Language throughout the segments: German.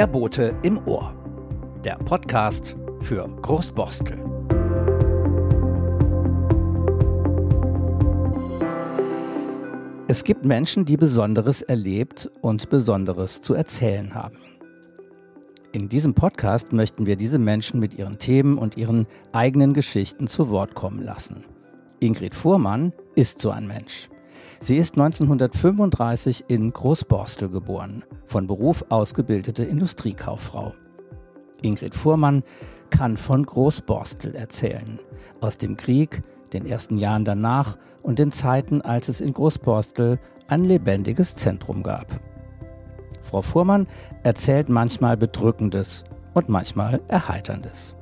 Der Bote im Ohr. Der Podcast für Großborstel. Es gibt Menschen, die Besonderes erlebt und Besonderes zu erzählen haben. In diesem Podcast möchten wir diese Menschen mit ihren Themen und ihren eigenen Geschichten zu Wort kommen lassen. Ingrid Fuhrmann ist so ein Mensch. Sie ist 1935 in Großborstel geboren, von Beruf ausgebildete Industriekauffrau. Ingrid Fuhrmann kann von Großborstel erzählen, aus dem Krieg, den ersten Jahren danach und den Zeiten, als es in Großborstel ein lebendiges Zentrum gab. Frau Fuhrmann erzählt manchmal Bedrückendes und manchmal Erheiterndes.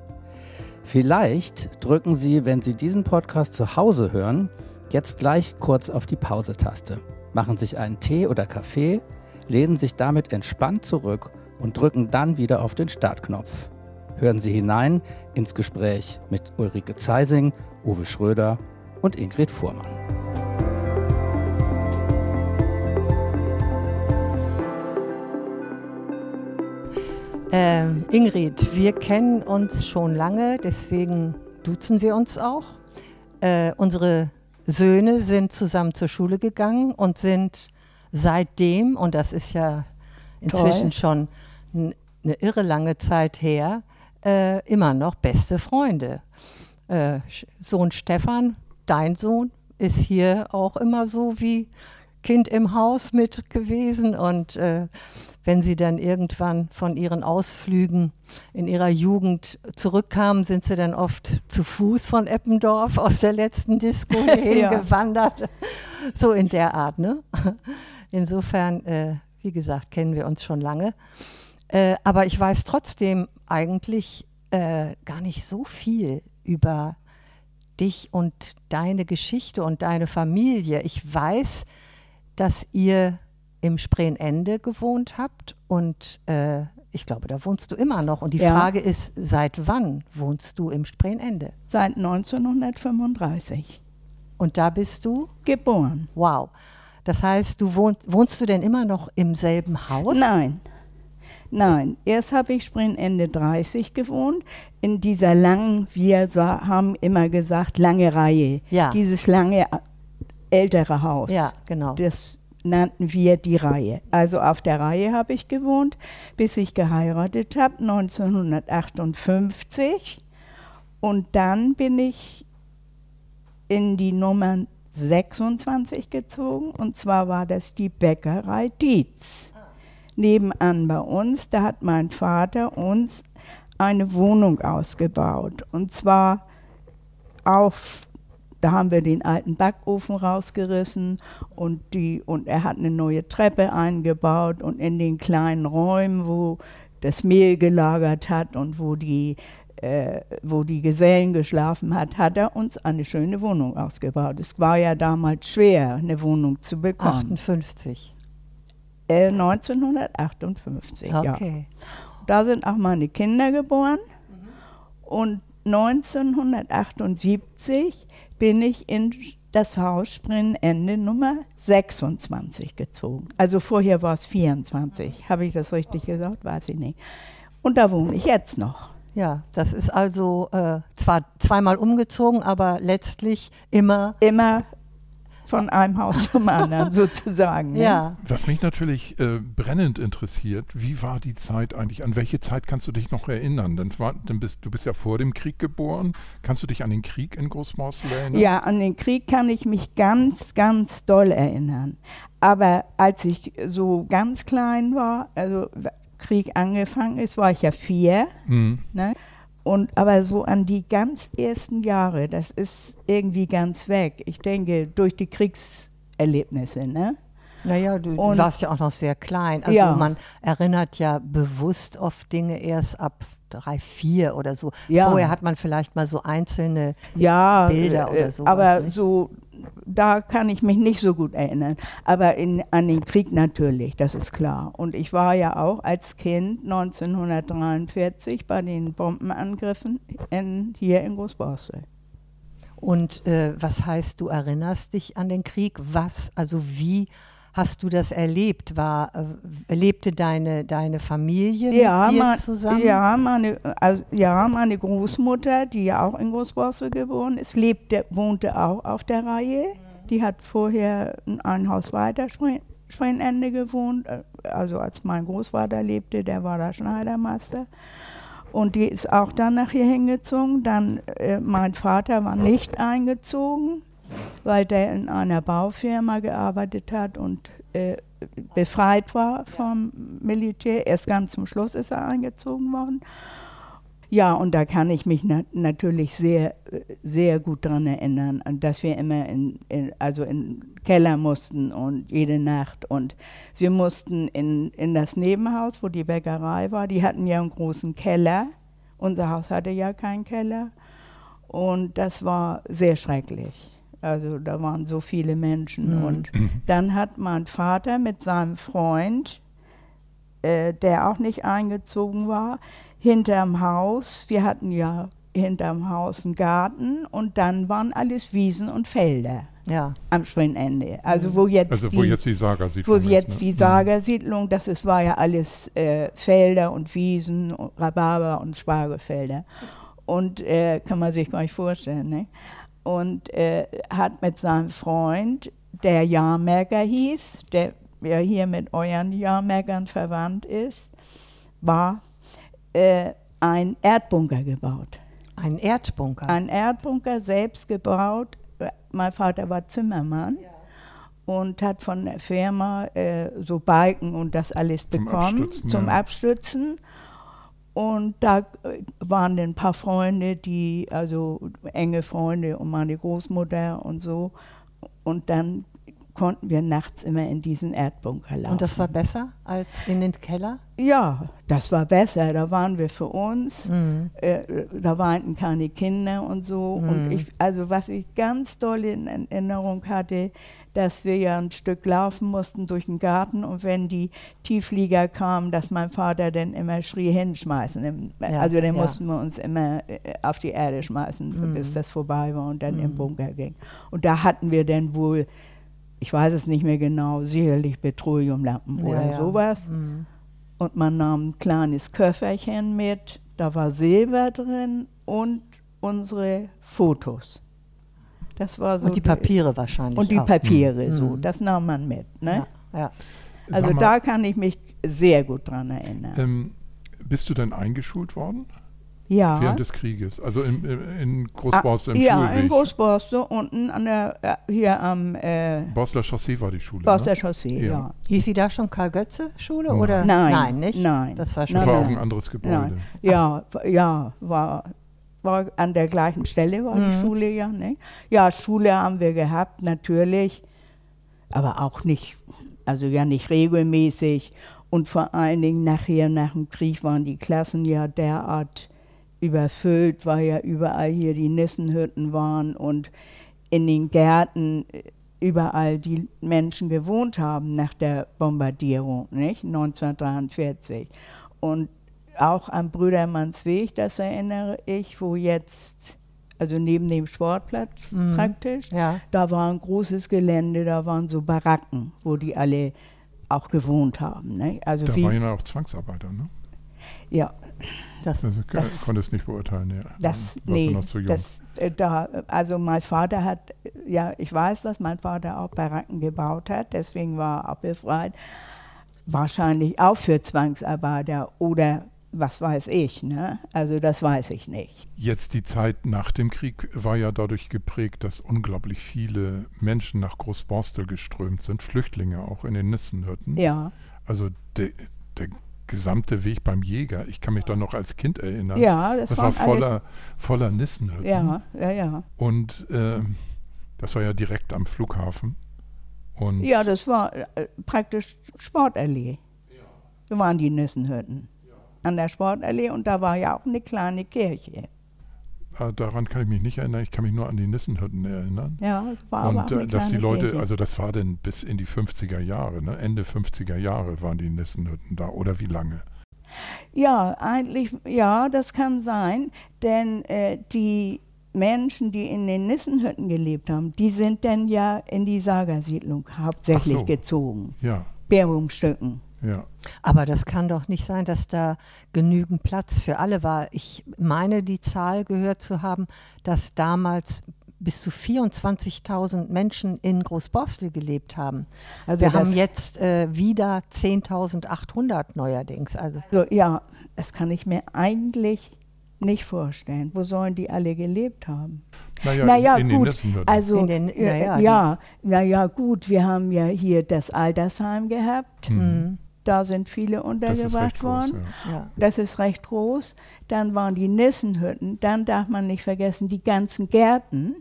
Vielleicht drücken Sie, wenn Sie diesen Podcast zu Hause hören, jetzt gleich kurz auf die Pause-Taste, machen sich einen Tee oder Kaffee, lehnen sich damit entspannt zurück und drücken dann wieder auf den Startknopf. Hören Sie hinein ins Gespräch mit Ulrike Zeising, Uwe Schröder und Ingrid Fuhrmann. Ähm, Ingrid, wir kennen uns schon lange, deswegen duzen wir uns auch. Äh, unsere Söhne sind zusammen zur Schule gegangen und sind seitdem, und das ist ja inzwischen Toll. schon eine irre lange Zeit her, äh, immer noch beste Freunde. Äh, Sohn Stefan, dein Sohn, ist hier auch immer so wie Kind im Haus mit gewesen und äh, wenn sie dann irgendwann von ihren Ausflügen in ihrer Jugend zurückkamen, sind sie dann oft zu Fuß von Eppendorf aus der letzten Disco hingewandert. ja. So in der Art, ne? Insofern, äh, wie gesagt, kennen wir uns schon lange. Äh, aber ich weiß trotzdem eigentlich äh, gar nicht so viel über dich und deine Geschichte und deine Familie. Ich weiß, dass ihr im Spreenende gewohnt habt und äh, ich glaube, da wohnst du immer noch. Und die ja. Frage ist, seit wann wohnst du im Spreenende? Seit 1935. Und da bist du? Geboren. Wow. Das heißt, du wohnst, wohnst du denn immer noch im selben Haus? Nein. Nein, erst habe ich Spreenende 30 gewohnt, in dieser langen, wir haben immer gesagt, lange Reihe. Ja. Dieses lange ältere Haus. Ja, genau. Das nannten wir die Reihe. Also auf der Reihe habe ich gewohnt, bis ich geheiratet habe, 1958. Und dann bin ich in die Nummer 26 gezogen. Und zwar war das die Bäckerei Dietz. Nebenan bei uns, da hat mein Vater uns eine Wohnung ausgebaut. Und zwar auf da haben wir den alten Backofen rausgerissen und, die, und er hat eine neue Treppe eingebaut und in den kleinen Räumen, wo das Mehl gelagert hat und wo die, äh, wo die Gesellen geschlafen hat, hat er uns eine schöne Wohnung ausgebaut. Es war ja damals schwer, eine Wohnung zu bekommen. 58. Äh, 1958, okay. ja. Da sind auch meine Kinder geboren. Mhm. Und 1978 bin ich in das Haus Sprennende Nummer 26 gezogen. Also vorher war es 24. Habe ich das richtig gesagt? Weiß ich nicht. Und da wohne ich jetzt noch. Ja, das ist also äh, zwar zweimal umgezogen, aber letztlich immer. Immer von einem Haus zum anderen sozusagen. Ne? Ja. Was mich natürlich äh, brennend interessiert, wie war die Zeit eigentlich? An welche Zeit kannst du dich noch erinnern? Dann war, dann bist, du bist ja vor dem Krieg geboren. Kannst du dich an den Krieg in Großmorsel erinnern? Ja, an den Krieg kann ich mich ganz, ganz doll erinnern. Aber als ich so ganz klein war, also Krieg angefangen ist, war ich ja vier. Mhm. Ne? Und aber so an die ganz ersten Jahre, das ist irgendwie ganz weg. Ich denke, durch die Kriegserlebnisse, ne? Naja, du und, warst ja auch noch sehr klein. Also ja. man erinnert ja bewusst oft Dinge erst ab drei, vier oder so. Ja. Vorher hat man vielleicht mal so einzelne ja, Bilder oder so. Aber so da kann ich mich nicht so gut erinnern. Aber in, an den Krieg natürlich, das ist klar. Und ich war ja auch als Kind 1943 bei den Bombenangriffen in, hier in Großborstel. Und äh, was heißt, du erinnerst dich an den Krieg? Was, also wie hast du das erlebt? War, äh, lebte deine, deine Familie ja, mit dir mein, zusammen? Ja meine, also, ja, meine Großmutter, die ja auch in Großborstel geboren ist, lebte, wohnte auch auf der Reihe. Die hat vorher ein Haus weiter Sprengende gewohnt. Äh, also als mein Großvater lebte, der war da Schneidermeister. Und die ist auch dann nach hier hingezogen. Dann äh, mein Vater war nicht eingezogen, weil der in einer Baufirma gearbeitet hat und äh, befreit war vom Militär. Erst ganz zum Schluss ist er eingezogen worden. Ja, und da kann ich mich na natürlich sehr, sehr gut daran erinnern, dass wir immer in, in, also in Keller mussten und jede Nacht. Und wir mussten in, in das Nebenhaus, wo die Bäckerei war, die hatten ja einen großen Keller. Unser Haus hatte ja keinen Keller. Und das war sehr schrecklich. Also da waren so viele Menschen. Mhm. Und dann hat mein Vater mit seinem Freund, äh, der auch nicht eingezogen war, hinterm Haus, wir hatten ja hinterm Haus einen Garten und dann waren alles Wiesen und Felder. Ja. Am Schwinnende. Also wo jetzt also, die, wo jetzt die Sagersiedlung Wo jetzt ist, ne? die mhm. Sagersiedlung, das ist, war ja alles äh, Felder und Wiesen, und Rhabarber und Spargelfelder. Und äh, kann man sich gar nicht vorstellen. Ne? Und äh, hat mit seinem Freund, der Jahrmerker hieß, der ja hier mit euren Jahrmerkern verwandt ist, war äh, ein Erdbunker gebaut. Ein Erdbunker? Ein Erdbunker selbst gebaut. Mein Vater war Zimmermann. Ja. Und hat von der Firma äh, so Balken und das alles bekommen Abstützen, zum ja. Abstützen. Und da äh, waren ein paar Freunde, die, also enge Freunde und meine Großmutter und so. Und dann konnten wir nachts immer in diesen Erdbunker laufen. Und das war besser als in den Keller? Ja, das war besser. Da waren wir für uns. Mhm. Äh, da weinten keine Kinder und so. Mhm. Und ich, also was ich ganz doll in Erinnerung hatte, dass wir ja ein Stück laufen mussten durch den Garten und wenn die Tieflieger kamen, dass mein Vater dann immer schrie, hinschmeißen. Also dann ja. mussten wir uns immer äh, auf die Erde schmeißen, mhm. bis das vorbei war und dann im mhm. Bunker ging. Und da hatten wir dann wohl ich weiß es nicht mehr genau, sicherlich Petroleumlampen ja, oder ja. sowas. Mhm. Und man nahm ein kleines Köfferchen mit, da war Silber drin und unsere Fotos. Das war so und die Papiere wahrscheinlich. Und die auch. Papiere, mhm. so, das nahm man mit. Ne? Ja, also da kann ich mich sehr gut dran erinnern. Ähm, bist du denn eingeschult worden? Ja. Während des Krieges, also in, in Großborstel im ja, Schulweg. Ja, in Großborstel unten an der, äh, hier am... Äh, Bosler Chaussee war die Schule, Bosler ne? Chaussee, ja. ja. Hieß sie da schon Karl-Götze-Schule oder? Nein, nein, nicht? Nein. Das war schon das war auch ein anderes Gebäude. Nein. Ja, ja, war, war an der gleichen Stelle war mhm. die Schule, ja. Ne? Ja, Schule haben wir gehabt, natürlich, aber auch nicht, also ja nicht regelmäßig. Und vor allen Dingen nachher, nach dem Krieg, waren die Klassen ja derart überfüllt, weil ja überall hier die Nissenhütten waren und in den Gärten äh, überall die Menschen gewohnt haben nach der Bombardierung, nicht? 1943. Und auch am Brüdermannsweg, das erinnere ich, wo jetzt, also neben dem Sportplatz mhm. praktisch, ja. da war ein großes Gelände, da waren so Baracken, wo die alle auch gewohnt haben. Ne? Also da waren ja auch Zwangsarbeiter, ne? Ja, das, also, das konntest nicht beurteilen, ja. Das, nee, noch zu jung. Das, äh, da, also mein Vater hat, ja, ich weiß, dass mein Vater auch Baracken gebaut hat, deswegen war er auch befreit. Wahrscheinlich auch für Zwangsarbeiter oder was weiß ich, ne? Also das weiß ich nicht. Jetzt die Zeit nach dem Krieg war ja dadurch geprägt, dass unglaublich viele Menschen nach Großborstel geströmt sind, Flüchtlinge auch in den Nissenhütten. Ja. Also der, der gesamte Weg beim Jäger. Ich kann mich da noch als Kind erinnern. Ja, das, das war voller, voller Nissenhütten. Ja, ja, ja. Und äh, das war ja direkt am Flughafen. Und ja, das war äh, praktisch Sportallee. Ja. Da waren die Nissenhütten. An der Sportallee und da war ja auch eine kleine Kirche. Äh, daran kann ich mich nicht erinnern. Ich kann mich nur an die Nissenhütten erinnern. Ja, das war Und aber äh, dass die Leute, Kirche. also das war denn bis in die 50er Jahre, ne? Ende 50er Jahre waren die Nissenhütten da oder wie lange? Ja, eigentlich, ja, das kann sein, denn äh, die Menschen, die in den Nissenhütten gelebt haben, die sind dann ja in die Sagersiedlung hauptsächlich so. gezogen. Ja, Bärumstücken. Ja. Aber das kann doch nicht sein, dass da genügend Platz für alle war. Ich meine, die Zahl gehört zu haben, dass damals bis zu 24.000 Menschen in Großborstel gelebt haben. Also Wir haben jetzt äh, wieder 10.800 neuerdings. Also So, ja, das kann ich mir eigentlich nicht vorstellen. Wo sollen die alle gelebt haben? Naja, naja, in, in den gut. Also, In den- äh, naja, ja, naja, gut, wir haben ja hier das Altersheim gehabt. Mhm. Da sind viele Das ist untergebracht recht groß, worden. ja. ja. Das ist recht groß. Dann waren die Nissenhütten. Dann darf man nicht vergessen, die ganzen Gärten.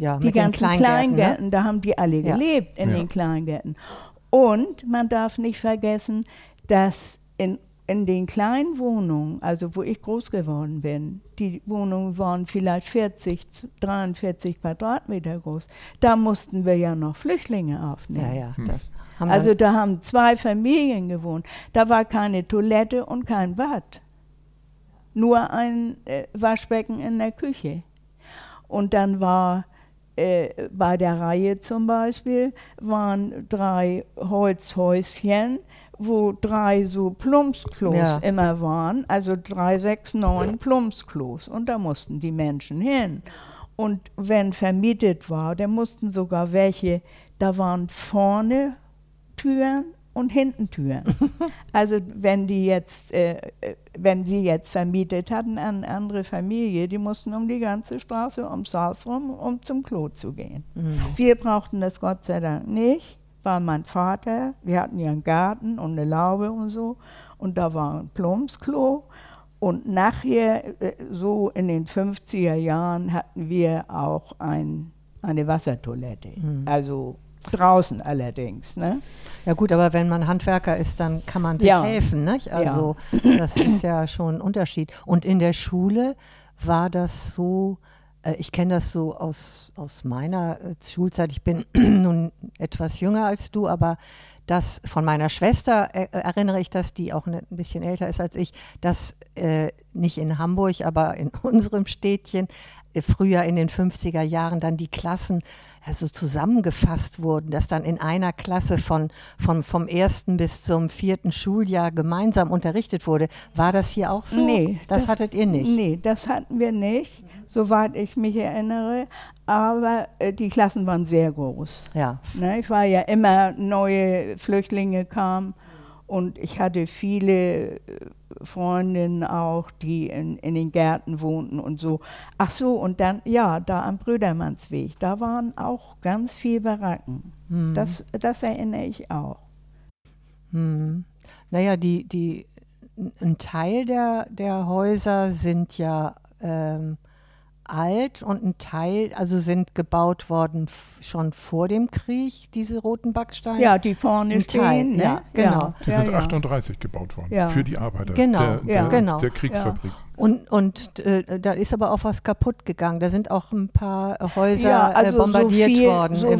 ja die mit den ganzen Kleingärten, Kleingärten, ne? da haben die alle Ja. gelebt in Ja. den Kleingärten. Und man darf nicht vergessen, dass in, in den kleinen Wohnungen, also wo ich groß geworden bin, die Wohnungen waren vielleicht 40, 43 Quadratmeter groß, da mussten wir ja noch Flüchtlinge aufnehmen. Ja, ja. Hm. Haben Also da haben zwei Familien gewohnt. Da war keine Toilette und kein Bad. Nur ein äh, Waschbecken in der Küche. Und dann war äh, bei der Reihe zum Beispiel, waren drei Holzhäuschen, wo drei so Plumpsklos Ja. immer waren. Also drei, sechs, neun Plumpsklos. Und da mussten die Menschen hin. Und wenn vermietet war, da mussten sogar welche, da waren vorne Türen und hinten Türen. also wenn die jetzt, äh, äh, wenn sie jetzt vermietet hatten an eine andere Familie, die mussten um die ganze Straße ums Haus rum, um zum Klo zu gehen. Mhm. Wir brauchten das Gott sei Dank nicht, war mein Vater, wir hatten ja einen Garten und eine Laube und so und da war ein Plumpsklo und nachher, äh, so in den 50er Jahren, hatten wir auch ein, eine Wassertoilette, also draußen allerdings. Ne? ja gut, aber wenn man Handwerker ist, dann kann man sich Ja. helfen. Nicht? Also das ist ja schon ein Unterschied. Und in der Schule war das so, äh, ich kenne das so aus, aus meiner äh, Schulzeit, ich bin nun etwas jünger als du, aber das von meiner Schwester äh, erinnere ich, dass die auch ne, ein bisschen älter ist als ich, dass äh, nicht in Hamburg, aber in unserem Städtchen früher in den 50er Jahren dann die Klassen also zusammengefasst wurden, dass dann in einer Klasse von, von, vom ersten bis zum vierten Schuljahr gemeinsam unterrichtet wurde. War das hier auch so? Nee, das, hattet ihr nicht. Nee, das hatten wir nicht, soweit ich mich erinnere. Aber äh, die Klassen waren sehr groß. Ja. Ne, ich war ja immer, neue Flüchtlinge kamen und ich hatte viele äh, Freundinnen auch, die in, in den Gärten wohnten und so. Ach so, und dann, ja, da am Brüdermannsweg, da waren auch ganz viele Baracken. Hm. Das, das erinnere ich auch. Hm. Naja, die, die, ein Teil der, der Häuser sind ja ähm, alt und ein Teil, also sind gebaut worden schon vor dem Krieg, diese roten Backsteine. Ja, die vorne Ein stehen. Teil, ne? ja, genau. Die Ja, sind ja. 38 gebaut worden Ja. für die Arbeiter Genau, der, der, ja. genau. der Kriegsfabrik. Und, und äh, da ist aber auch was kaputt gegangen. Da sind auch ein paar äh, Häuser ja, also äh, bombardiert so viel, worden. So,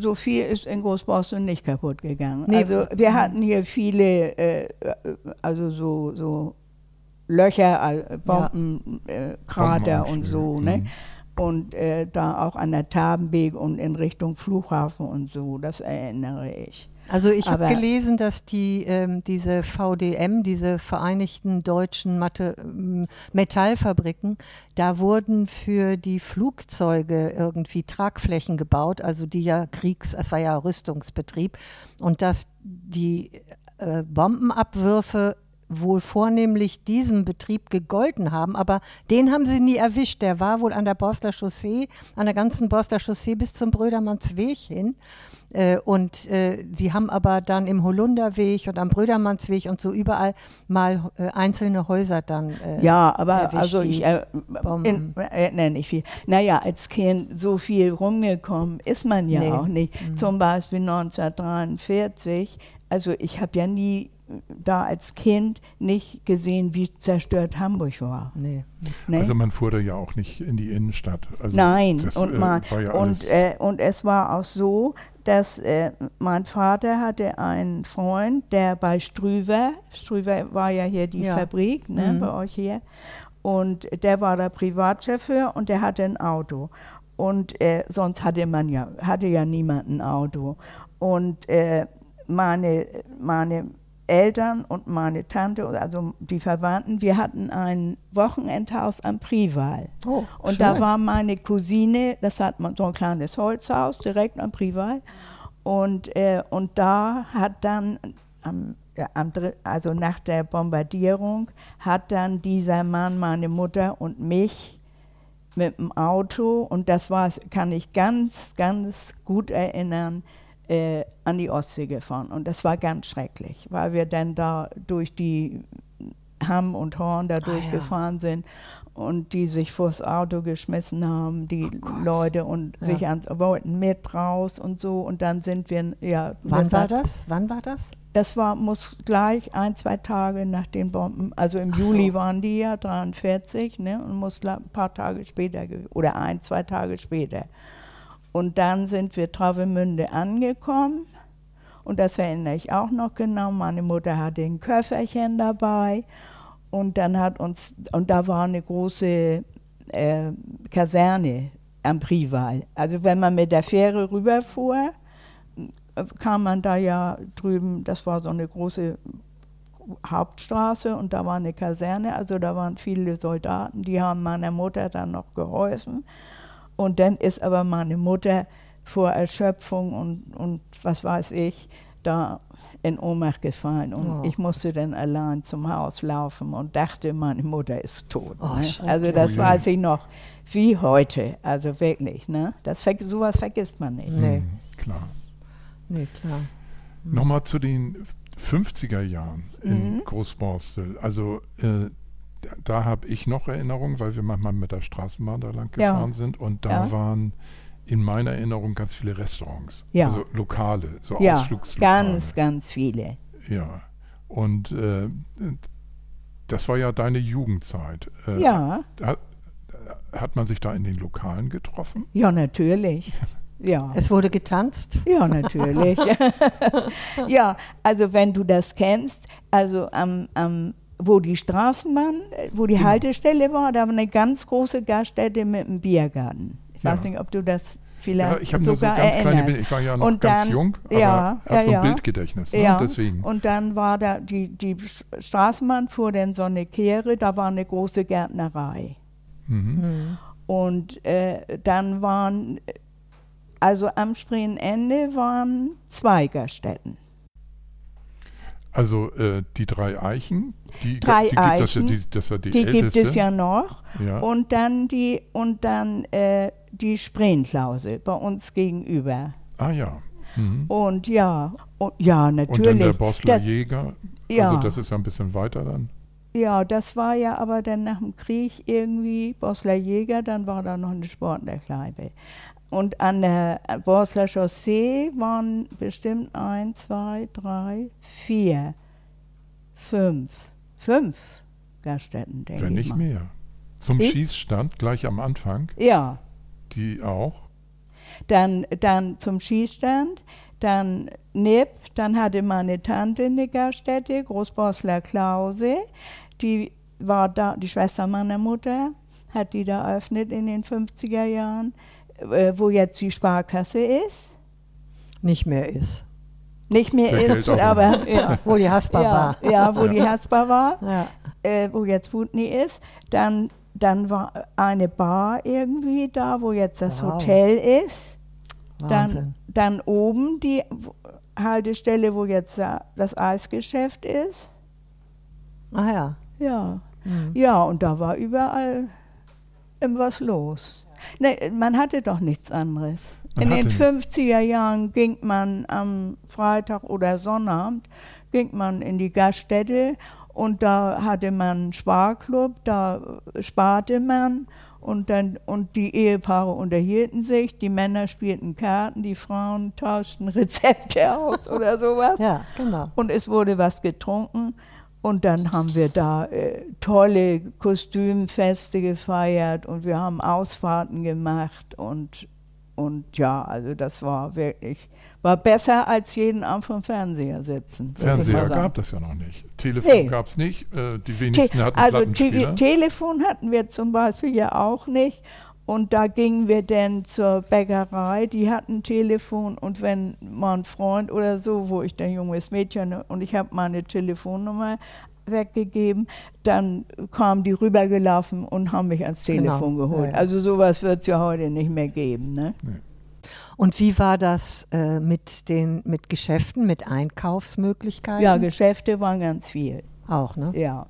so viel ist in Großboston nicht kaputt gegangen. Nee. Also wir hatten hier viele, äh, äh, also so, so Löcher, äh, Bombenkrater äh, Krater und so, ne? Und äh, da auch an der Tabenweg und in Richtung Flughafen und so, das erinnere ich. Also ich habe gelesen, dass die ähm, diese VDM, diese Vereinigten Deutschen Mathe, ähm, Metallfabriken, da wurden für die Flugzeuge irgendwie Tragflächen gebaut, also die ja Kriegs, es war ja Rüstungsbetrieb und dass die äh, Bombenabwürfe wohl vornehmlich diesem Betrieb gegolten haben, aber den haben sie nie erwischt. Der war wohl an der Borster Chaussee, an der ganzen Borster Chaussee bis zum Brödermannsweg hin. Äh, und äh, sie haben aber dann im Holunderweg und am Brödermannsweg und so überall mal äh, einzelne Häuser dann. Äh, Ja, aber erwischt, also ich äh, in, erinnere nicht viel. Naja, als Kind so viel rumgekommen ist man ja Nee. auch nicht. Zum Beispiel 1943, also ich habe ja nie da als Kind nicht gesehen, wie zerstört Hamburg war. nee. Ne? Also man fuhr da ja auch nicht in die Innenstadt. Also Nein, das, und, äh, man, war ja und, äh, und es war auch so, dass äh, mein Vater hatte einen Freund, der bei Strüver, Strüver war ja hier die Ja. Fabrik, ne, Mhm. bei euch hier, Und der war der Privatchauffeur und der hatte ein Auto. Und äh, sonst hatte man ja, hatte ja niemand ein Auto. Und äh, meine, meine Eltern und meine Tante, also die Verwandten, wir hatten ein Wochenendhaus am Prival. Oh, und schön. da war meine Cousine, das hat man so ein kleines Holzhaus direkt am Prival. Und, äh, und da hat dann, am, ja, am, also nach der Bombardierung, hat dann dieser Mann meine Mutter und mich mit dem Auto, und das war, kann ich ganz, ganz gut erinnern, äh, an die Ostsee gefahren. Und das war ganz schrecklich, weil wir dann da durch die Hamm und Horn da ja. durchgefahren sind und die sich vors Auto geschmissen haben, die Leute und Ja. sich ans, wollten mit raus und so. Und dann sind wir, ja. Wann war das? Wann war das? Das war, muss gleich ein, zwei Tage nach den Bomben, also im Ach Juli so. waren die ja, 43, ne, und muss ein paar Tage später, oder ein, zwei Tage später. Und dann sind wir Travemünde angekommen. Und das erinnere ich auch noch genau. Meine Mutter hatte ein Köfferchen dabei. Und dann hat uns, und da war eine große äh, Kaserne am Prival. Also wenn man mit der Fähre rüberfuhr, kam man da ja drüben, das war so eine große Hauptstraße und da war eine Kaserne, also da waren viele Soldaten, die haben meiner Mutter dann noch geholfen. Und dann ist aber meine Mutter vor Erschöpfung und, und was weiß ich, da in Ohnmacht gefallen. Und Oh. ich musste dann allein zum Haus laufen und dachte, meine Mutter ist tot. Oh, ne? Also das Oh weiß ich noch wie heute. Also wirklich, ne? Das, sowas vergisst man nicht. Nee, Hm, klar. nee, klar. Nochmal zu den 50er Jahren in Mhm. Großborstel. Also äh, da, da habe ich noch Erinnerungen, weil wir manchmal mit der Straßenbahn da lang Ja. gefahren sind und da Ja. waren in meiner Erinnerung ganz viele Restaurants, Ja. also Lokale, so Ja, Ausflugslokale. ganz, ganz viele. Ja, und äh, das war ja deine Jugendzeit. Äh, Ja, Hat, hat man sich da in den Lokalen getroffen? ja, natürlich. Ja. Es wurde getanzt. Ja, natürlich. ja, also wenn du das kennst, also am, am wo die Straßenbahn, äh, wo die Genau. Haltestelle war, da war eine ganz große Gaststätte mit einem Biergarten. Ich weiß Ja. nicht, ob du das vielleicht Ja, ich habe nur so sogar ganz kleine erinnerst. Bilder. Ich war ja noch Und ganz dann- jung, aber ja, habe ja, so ein ja. Bildgedächtnis. Ne? Ja, Deswegen. und dann war da die, die Straßenbahn fuhr dann so eine Kehre, da war eine große Gärtnerei. Mhm. Und äh, dann waren, also am Spreeende waren zwei Gaststätten. Also äh, die drei Eichen, die, Drei die gibt das ja, Eichen, die, das ja die, Die gibt es ja noch. Ja. Und dann die, und dann äh, die Spreenklause bei uns gegenüber. ah ja. Mhm. Und ja, und, ja, Und dann natürlich. der Bosler das, Jäger. Ja. Also das ist ja ein bisschen weiter dann. ja, das war ja aber dann nach dem Krieg irgendwie Bosler Jäger, dann war da noch eine Sportlerkneipe. Und an der Bosler Chaussee waren bestimmt ein, zwei, drei, vier, fünf, fünf Gaststätten, denke Wenn ich nicht mal. mehr. Zum Ich? Schießstand gleich am Anfang, Ja, die auch. dann, dann zum Schießstand, dann Nipp, dann hatte meine Tante eine Gaststätte, Großbosler Klause, die war da, die Schwester meiner Mutter, hat die da eröffnet in den 50er Jahren, wo jetzt die Sparkasse ist. Nicht mehr ist. Nicht mehr Der ist, aber ja, Wo die Haspa ja, war. ja, wo die Herzbar war. Ja. äh, wo jetzt Wutni ist. Dann, dann war eine Bar irgendwie da, wo jetzt das Wow. Hotel ist. Wahnsinn. Dann, dann oben die Haltestelle, wo jetzt äh, das Eisgeschäft ist. Ah ja. Ja. Mhm. Ja, und da war überall irgendwas los. Ne, man hatte doch nichts anderes. Man In den hatte nichts. 50er Jahren ging man am Freitag oder Sonnabend ging man in die Gaststätte und da hatte man einen Sparklub, da sparte man und dann und die Ehepaare unterhielten sich, die Männer spielten Karten, die Frauen tauschten Rezepte aus oder sowas. Ja, genau. Und es wurde was getrunken. Und dann haben wir da äh, tolle Kostümfeste gefeiert und wir haben Ausfahrten gemacht. Und, und ja, also das war wirklich War besser als jeden Abend vom Fernseher sitzen. Fernseher gab es ja noch nicht. Telefon Nee. gab es nicht. Äh, die Te wenigsten hatten also Te. Telefon hatten wir zum Beispiel ja auch nicht. Und da gingen wir dann zur Bäckerei, die hatten Telefon und wenn mal ein Freund oder so, wo ich dann junges Mädchen und ich habe meine Telefonnummer weggegeben, dann kamen die rübergelaufen und haben mich ans Genau, Telefon geholt. ja, ja. Also sowas wird es ja heute nicht mehr geben. Ne? Und wie war das äh, mit den mit Geschäften, mit Einkaufsmöglichkeiten? Ja, Geschäfte waren ganz viel. auch, ne? Ja.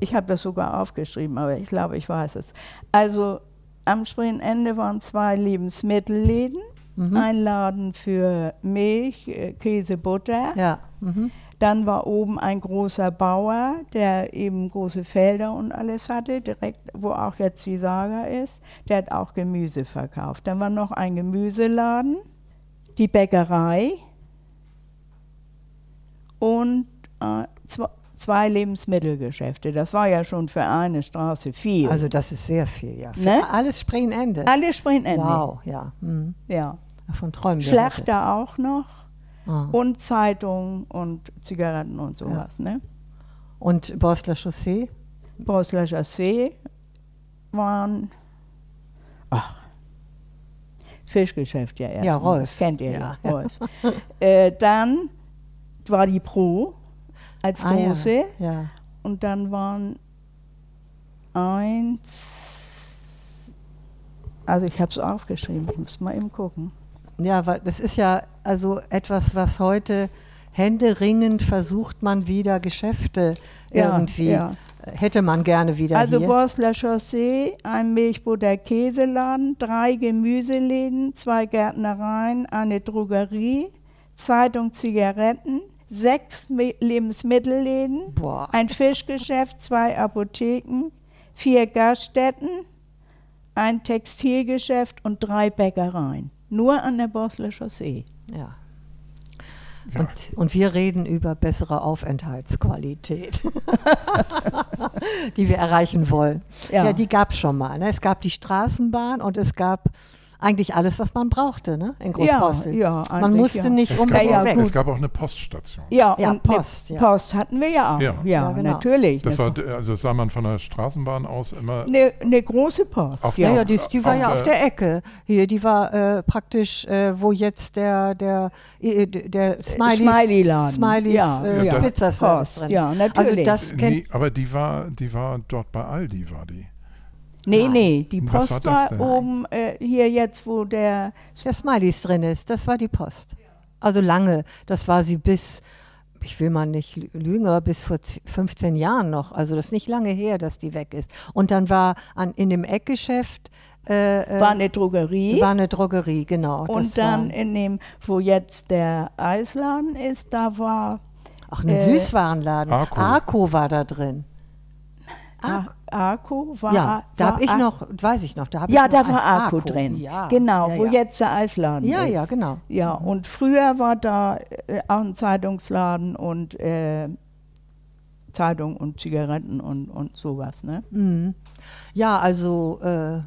Ich habe das sogar aufgeschrieben, aber ich glaube, ich weiß es. Also am Spreeende waren zwei Lebensmittelläden, Mhm. ein Laden für Milch, äh, Käse, Butter. Ja. Mhm. Dann war oben ein großer Bauer, der eben große Felder und alles hatte, direkt wo auch jetzt die Saga ist. Der hat auch Gemüse verkauft. Dann war noch ein Gemüseladen, die Bäckerei und äh, zwei, zwei Lebensmittelgeschäfte. Das war ja schon für eine Straße viel. Also das ist sehr viel, ja. Ne? Alles Springende. alle Springende. Wow, ja. Mhm. Ja. Davon träumen wir Schlachter auch noch. Ah. und Zeitungen und Zigaretten und sowas. Ne? Und Borstler Chaussee? Broslerscher See waren, ach, Fischgeschäft ja erst. Ja, Rolf. Das kennt ihr Ja. ja, Rolf. äh, dann war die Pro als Ah, ja. große Ja. und dann waren eins, also ich habe es aufgeschrieben, ich muss mal eben gucken. Ja, weil das ist ja also etwas, was heute händeringend versucht man wieder Geschäfte Ja, irgendwie. ja. Hätte man gerne wieder Also hier. Borsler Chaussee, ein Milchbutter-Käseladen, drei Gemüseläden, zwei Gärtnereien, eine Drogerie, Zeitung, Zigaretten, sechs Lebensmittelläden, Boah. ein Fischgeschäft, zwei Apotheken, vier Gaststätten, ein Textilgeschäft und drei Bäckereien. Nur an der Borsler Chaussee. Ja. Ja. Und, und wir reden über bessere Aufenthaltsqualität, die wir erreichen wollen. Ja, Ja. die gab es schon mal. Ne? Es gab die Straßenbahn und es gab eigentlich alles, was man brauchte ne? in Großpostel. ja, man eigentlich musste ja. nicht Es, unbedingt Ja, ja, weg. es gab auch eine Poststation. Ja, Ja, und Post, ne, ja. Post hatten wir ja auch. Ja. Ja, Ja, genau. natürlich. Das war, also das sah man von der Straßenbahn aus immer. eine, eine große Post. Auf Ja, Ja, ja, die, die war auf ja auf der- Ecke. Hier, die war äh, praktisch, äh, wo jetzt der, der, äh, der Smileys, Smiley-Laden. Smileys Ja, äh, ja. Pizzaservice Post, drin. ja, Also natürlich. das kennt, Nee, aber die war, die war dort bei Aldi, war die. Nee, Nein. nee, die Was war Post war, denn? oben äh, hier jetzt, wo der. der Smileys drin ist, das war die Post. Also lange, das war sie bis, ich will mal nicht lü- lügen, aber bis vor z- 15 Jahren noch. Also das ist nicht lange her, dass die weg ist. Und dann war an, in dem Eckgeschäft äh, äh, War eine Drogerie. war eine Drogerie, genau. das und dann war, in dem, wo jetzt der Eisladen ist, da war ach, ein äh, Süßwarenladen. Arco. Arco war da drin. A- Arco. War, Ja, da war habe ich noch, weiß ich noch, da habe Ja, ich noch da war ein Arco drin. Ja, genau, ja, wo ja. jetzt der Eisladen Ja, ist. ja, genau. Ja, und früher war da äh, auch ein Zeitungsladen und äh, Zeitung und Zigaretten und, und sowas, ne? Mhm. Ja, also äh,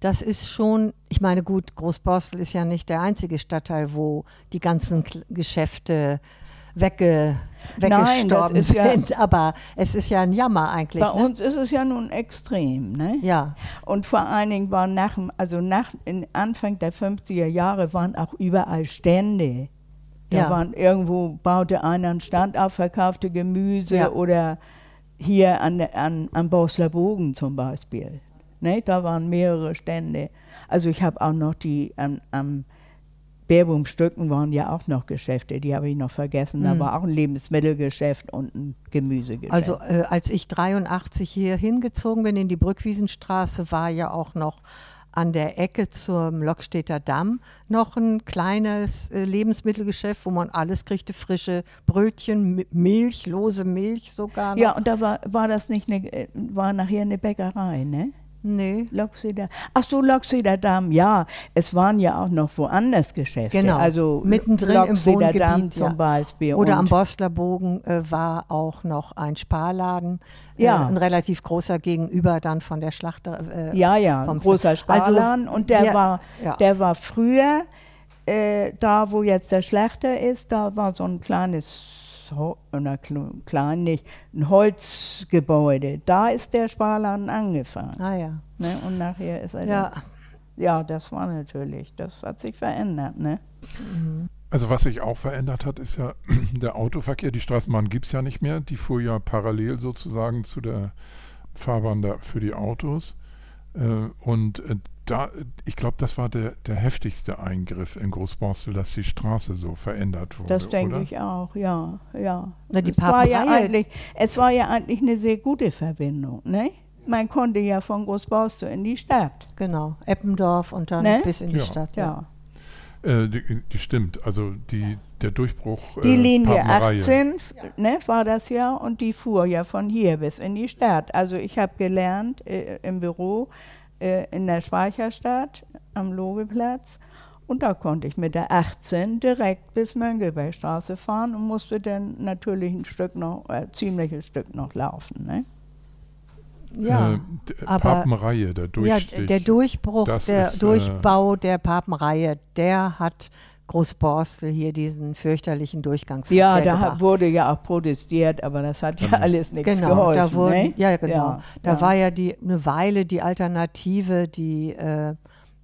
das ist schon, ich meine, gut, Großborstel ist ja nicht der einzige Stadtteil, wo die ganzen Geschäfte wegge Nein, weggestorben ja- sind, aber es ist ja ein Jammer eigentlich. Bei ne? uns ist es ja nun extrem, ne? Ja, Und vor allen Dingen waren nach, also nach in Anfang der 50er Jahre waren auch überall Stände. Da Ja. waren irgendwo, baute einer einen Stand auf, verkaufte Gemüse Ja. oder hier an, an, am Bosler Bogen zum Beispiel. Ne? Da waren mehrere Stände. Also ich habe auch noch die am, am Bärbumstücken waren ja auch noch Geschäfte, die habe ich noch vergessen. Da Mhm. war auch ein Lebensmittelgeschäft und ein Gemüsegeschäft. also äh, als ich 83 hier hingezogen bin in die Brückwiesenstraße, war ja auch noch an der Ecke zum Lockstädter Damm noch ein kleines äh, Lebensmittelgeschäft, wo man alles kriegte, frische Brötchen, Mi- Milch, lose Milch sogar noch. ja, und da war, war das nicht eine, äh, war nachher eine Bäckerei, ne? Nee. Loxeder. Ach so, Loxeder Damm, ja. Es waren ja auch noch woanders Geschäfte. Genau, Also mittendrin im Loxeder Damm Wohngebiet, zum ja. Beispiel. Oder am und, Bostler Bogen äh, war auch noch ein Sparladen, Ja. äh, ein relativ großer gegenüber dann von der Schlachter. Äh, Ja, ja, vom- großer Also, Sparladen. und der, wir- war, ja. der war früher äh, da wo jetzt der Schlechter ist, da war so ein kleines, Kle- klein nicht, ein Holzgebäude. Da ist der Sparladen angefangen. Ah ja. Ne? Und nachher ist er Ja, ja, das war natürlich, das hat sich verändert, ne? Also was sich auch verändert hat, ist ja der Autoverkehr. Die Straßenbahn gibt es ja nicht mehr. Die fuhr ja parallel sozusagen zu der Fahrbahn da für die Autos. Äh, und äh, da, ich glaube, das war der, der heftigste Eingriff in Großborstel, dass die Straße so verändert wurde. Das denke ich auch, ja, ja. Na, die es, war ja eigentlich, es war ja eigentlich eine sehr gute Verbindung, ne? Man konnte ja von Großborstel in die Stadt, genau. Eppendorf und dann Ne? bis in die Ja. Stadt. ja. Äh, die, die stimmt. Also die, der Durchbruch. Die äh, Linie Papenreihe. 18 f- ne, war das ja und die fuhr ja von hier bis in die Stadt. Also ich habe gelernt äh, im Büro äh, in der Speicherstadt am Logeplatz und da konnte ich mit der 18 direkt bis Mönckebergstraße fahren und musste dann natürlich ein Stück noch, äh, ziemliches Stück noch laufen. Ne? Ja, äh, aber- Papenreihe, der ja Durchstich. der Durchbruch, Das der ist, äh, Durchbau der Papenreihe, der hat Großborstel hier diesen fürchterlichen Durchgangsverkehr Ja, da gebracht. hat, wurde ja auch protestiert, aber das hat ja Genau. alles nichts Genau, geholfen. da wurden, ne? ja genau, Ja, da ja. war ja die eine Weile die Alternative, die äh,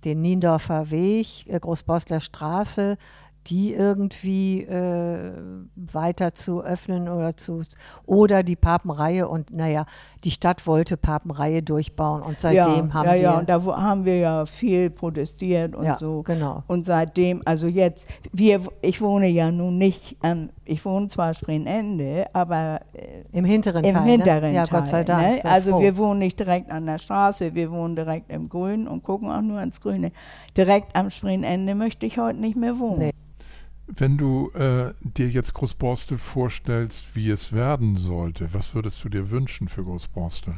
den Niendorfer Weg, äh, Großbostler Straße, die irgendwie äh, weiter zu öffnen oder zu oder die Papenreihe und naja, die Stadt wollte Papenreihe durchbauen und seitdem ja, haben ja, wir ja, und da haben wir ja viel protestiert und ja, so. genau. Und seitdem, also jetzt, wir, ich wohne ja nun nicht, ähm, ich wohne zwar Spreeende, aber äh, Im hinteren im Teil. hinteren ne? Ja, Teil. Gott sei Dank. Ne? Also froh. wir wohnen nicht direkt an der Straße, wir wohnen direkt im Grün und gucken auch nur ins Grüne. Direkt am Spreeende möchte ich heute nicht mehr wohnen. Nee. Wenn du äh, dir jetzt Großborstel vorstellst, wie es werden sollte, was würdest du dir wünschen für Großborstel?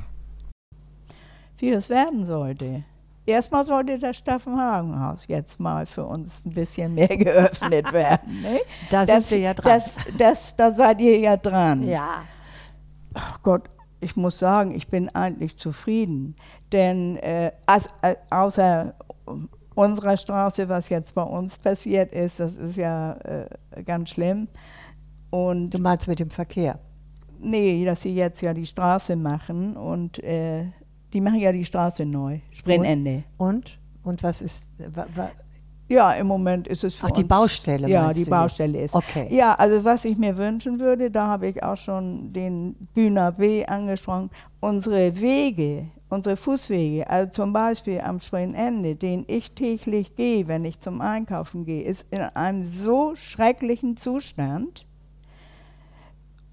wie es werden sollte. Erstmal sollte das Staffenhagenhaus jetzt mal für uns ein bisschen mehr geöffnet werden. Ne? da Das, sind wir ja dran. Das, das, da seid ihr ja dran. ja. Ach Gott, ich muss sagen, ich bin eigentlich zufrieden. Denn äh, as, äh, außer unserer Straße, was jetzt bei uns passiert ist, das ist ja äh, ganz schlimm. Und Du meinst mit dem Verkehr. nee, dass sie jetzt ja die Straße machen und äh, die machen ja die Straße neu, Sprennende. Und? Und was ist. Wa, wa, Ja, im Moment ist es für ach, die Baustelle. Ja, die Baustelle jetzt? ist. Okay. Ja, also was ich mir wünschen würde, da habe ich auch schon den Bühner B angesprochen, unsere Wege, unsere Fußwege, also zum Beispiel am Sprengende, den ich täglich gehe, wenn ich zum Einkaufen gehe, ist in einem so schrecklichen Zustand.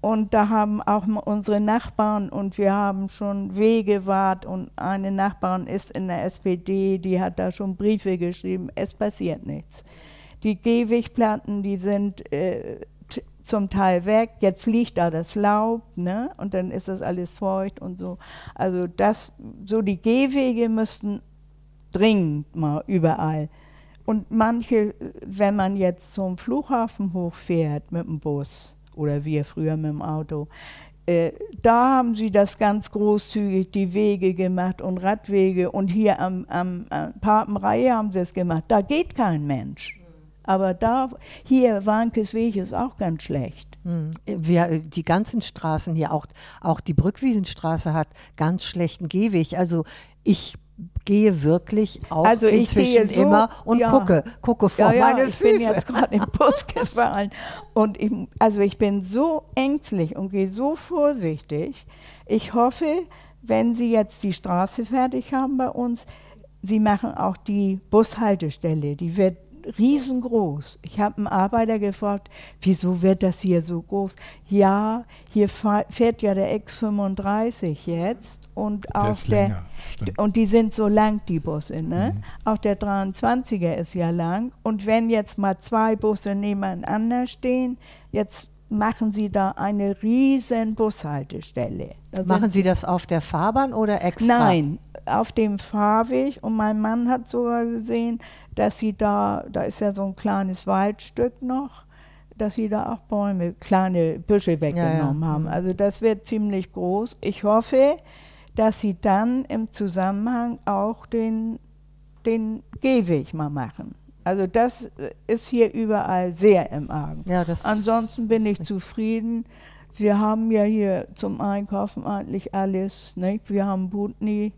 Und da haben auch unsere Nachbarn und wir haben schon Wegewart und eine Nachbarin ist in der SPD, die hat da schon Briefe geschrieben, es passiert nichts. Die Gehwegplatten, die sind äh, zum Teil weg, jetzt liegt da das Laub, ne? Und dann ist das alles feucht und so. Also das, so die Gehwege müssten dringend mal überall. Und manche, wenn man jetzt zum Flughafen hochfährt mit dem Bus oder wir früher mit dem Auto, äh, da haben sie das ganz großzügig, die Wege gemacht und Radwege. Und hier am, am, am Papenreihe haben sie es gemacht. Da geht kein Mensch. Aber da, hier, Warnkes Weg ist auch ganz schlecht. Hm. Wir, die ganzen Straßen hier, auch, auch die Brückwiesenstraße hat ganz schlechten Gehweg. Also ich gehe wirklich auch Also ich inzwischen so- immer und ja. gucke, gucke vor Ja, ja, meine ich Füße. bin jetzt gerade im Bus gefahren und ich, also ich bin so ängstlich und gehe so vorsichtig. Ich hoffe, wenn Sie jetzt die Straße fertig haben bei uns, Sie machen auch die Bushaltestelle, die wird riesengroß. Ich habe einen Arbeiter gefragt, wieso wird das hier so groß? Ja, hier fährt ja der X35 jetzt und Der auch der, länger. Und die sind so lang, die Busse. Ne? Mhm. Auch der 23er ist ja lang. Und wenn jetzt mal zwei Busse nebeneinander stehen, jetzt machen sie da eine riesen Bushaltestelle. Da Machen Sie das auf der Fahrbahn oder extra? Nein, auf dem Fahrweg. Und mein Mann hat sogar gesehen, dass sie da, da ist ja so ein kleines Waldstück noch, dass sie da auch Bäume, kleine Büsche weggenommen ja. haben. Mhm. Also das wird ziemlich groß. Ich hoffe, dass sie dann im Zusammenhang auch den, den Gehweg mal machen. Also das äh, ist hier überall sehr im Argen. Ja, Ansonsten bin ich zufrieden. Wir haben ja hier zum Einkaufen eigentlich alles. Nicht? Wir haben Butni,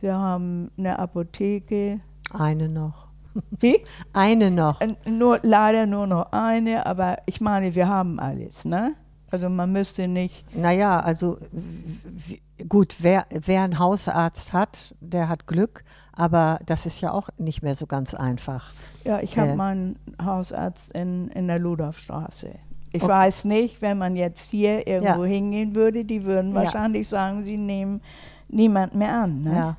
wir haben eine Apotheke. eine noch. Wie? Eine noch. Nur, leider nur noch eine, aber ich meine, wir haben alles. Ne? Also man müsste nicht. Naja, also gut, wer, wer einen Hausarzt hat, der hat Glück, aber das ist ja auch nicht mehr so ganz einfach. Ja, ich habe Äh. meinen Hausarzt in, in der Ludolfstraße. Ich Okay. weiß nicht, wenn man jetzt hier irgendwo Ja. hingehen würde, die würden Ja. wahrscheinlich sagen, sie nehmen niemand mehr an. Ne? Ja.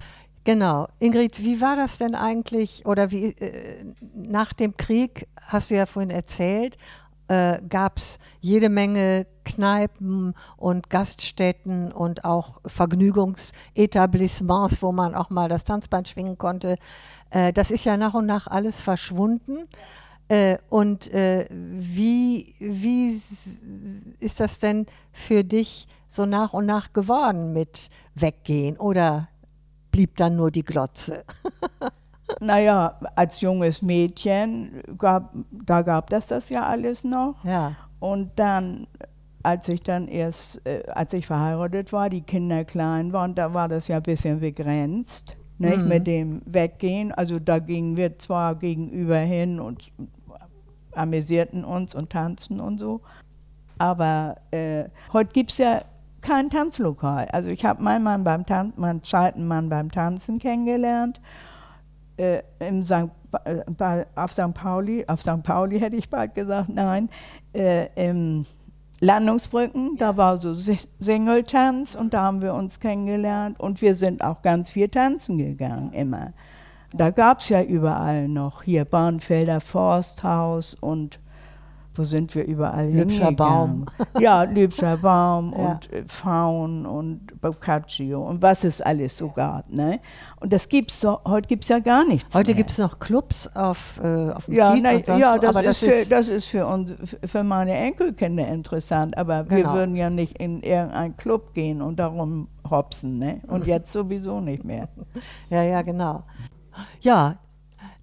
Genau. Ingrid, wie war das denn eigentlich oder wie äh, nach dem Krieg, hast du ja vorhin erzählt, äh, gab es jede Menge Kneipen und Gaststätten und auch Vergnügungsetablissements, wo man auch mal das Tanzband schwingen konnte. Äh, das ist ja nach und nach alles verschwunden. Äh, und äh, wie, wie ist das denn für dich so nach und nach geworden mit Weggehen? Oder blieb dann nur die Glotze? Naja, als junges Mädchen, gab, da gab das das ja alles noch. Ja, Und dann, als ich dann erst, äh, als ich verheiratet war, die Kinder klein waren, da war das ja ein bisschen begrenzt, nicht, Mhm. mit dem Weggehen. Also da gingen wir zwar gegenüber hin und amüsierten uns und tanzten und so, aber äh, heute gibt es ja kein Tanzlokal. Also ich habe meinen Mann beim Tan meinen zweiten Mann beim Tanzen kennengelernt. Äh, im St. Äh, bei, auf St. Pauli, auf St. Pauli hätte ich bald gesagt, nein, äh, im Landungsbrücken, da war so Si- Singletanz und da haben wir uns kennengelernt und wir sind auch ganz viel tanzen gegangen, immer. Da gab es ja überall noch, hier Bahnfelder Forsthaus und wo sind wir überall Lübscher hingegangen? Ja, Lübscher Baum Ja. und äh, Faun und Boccaccio und was es alles so gab. Ne? Und das gibt's doch, heute gibt es ja gar nichts heute gibt es noch Clubs auf, äh, auf dem Ja, Kiez na, und sonst ja das, aber ist für, das ist für uns, für meine Enkelkinder interessant, aber wir Genau. würden ja nicht in irgendeinen Club gehen und darum hopsen, ne? Und jetzt sowieso nicht mehr. Ja, ja, genau. Ja,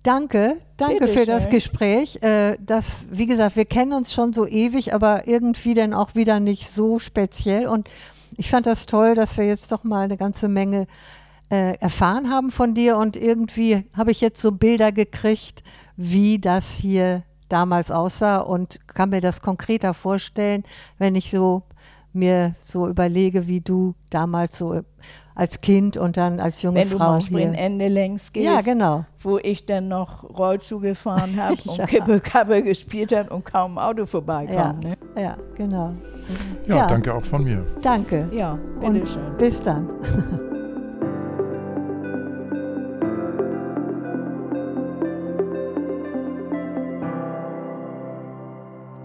danke, danke Bitte für das schön. Gespräch. Äh, das, wie gesagt, wir kennen uns schon so ewig, aber irgendwie dann auch wieder nicht so speziell. Und ich fand das toll, dass wir jetzt doch mal eine ganze Menge äh, erfahren haben von dir. Und irgendwie habe ich jetzt so Bilder gekriegt, wie das hier damals aussah und kann mir das konkreter vorstellen, wenn ich so mir so überlege, wie du damals so als Kind und dann als junge Wenn du Frau mal hier. Sprintende längs gehst, Ja, genau. wo ich dann noch Rollschuh gefahren habe Ja. und Kippe-Kappe gespielt hat und kaum ein Auto vorbeikam. Ja, Ne? ja, genau. Ja, Ja. danke auch von mir. Danke. Ja, Und bitteschön. bis dann.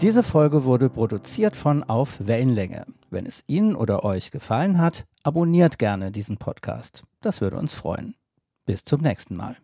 Diese Folge wurde produziert von Auf Wellenlänge. Wenn es Ihnen oder euch gefallen hat, abonniert gerne diesen Podcast. Das würde uns freuen. Bis zum nächsten Mal.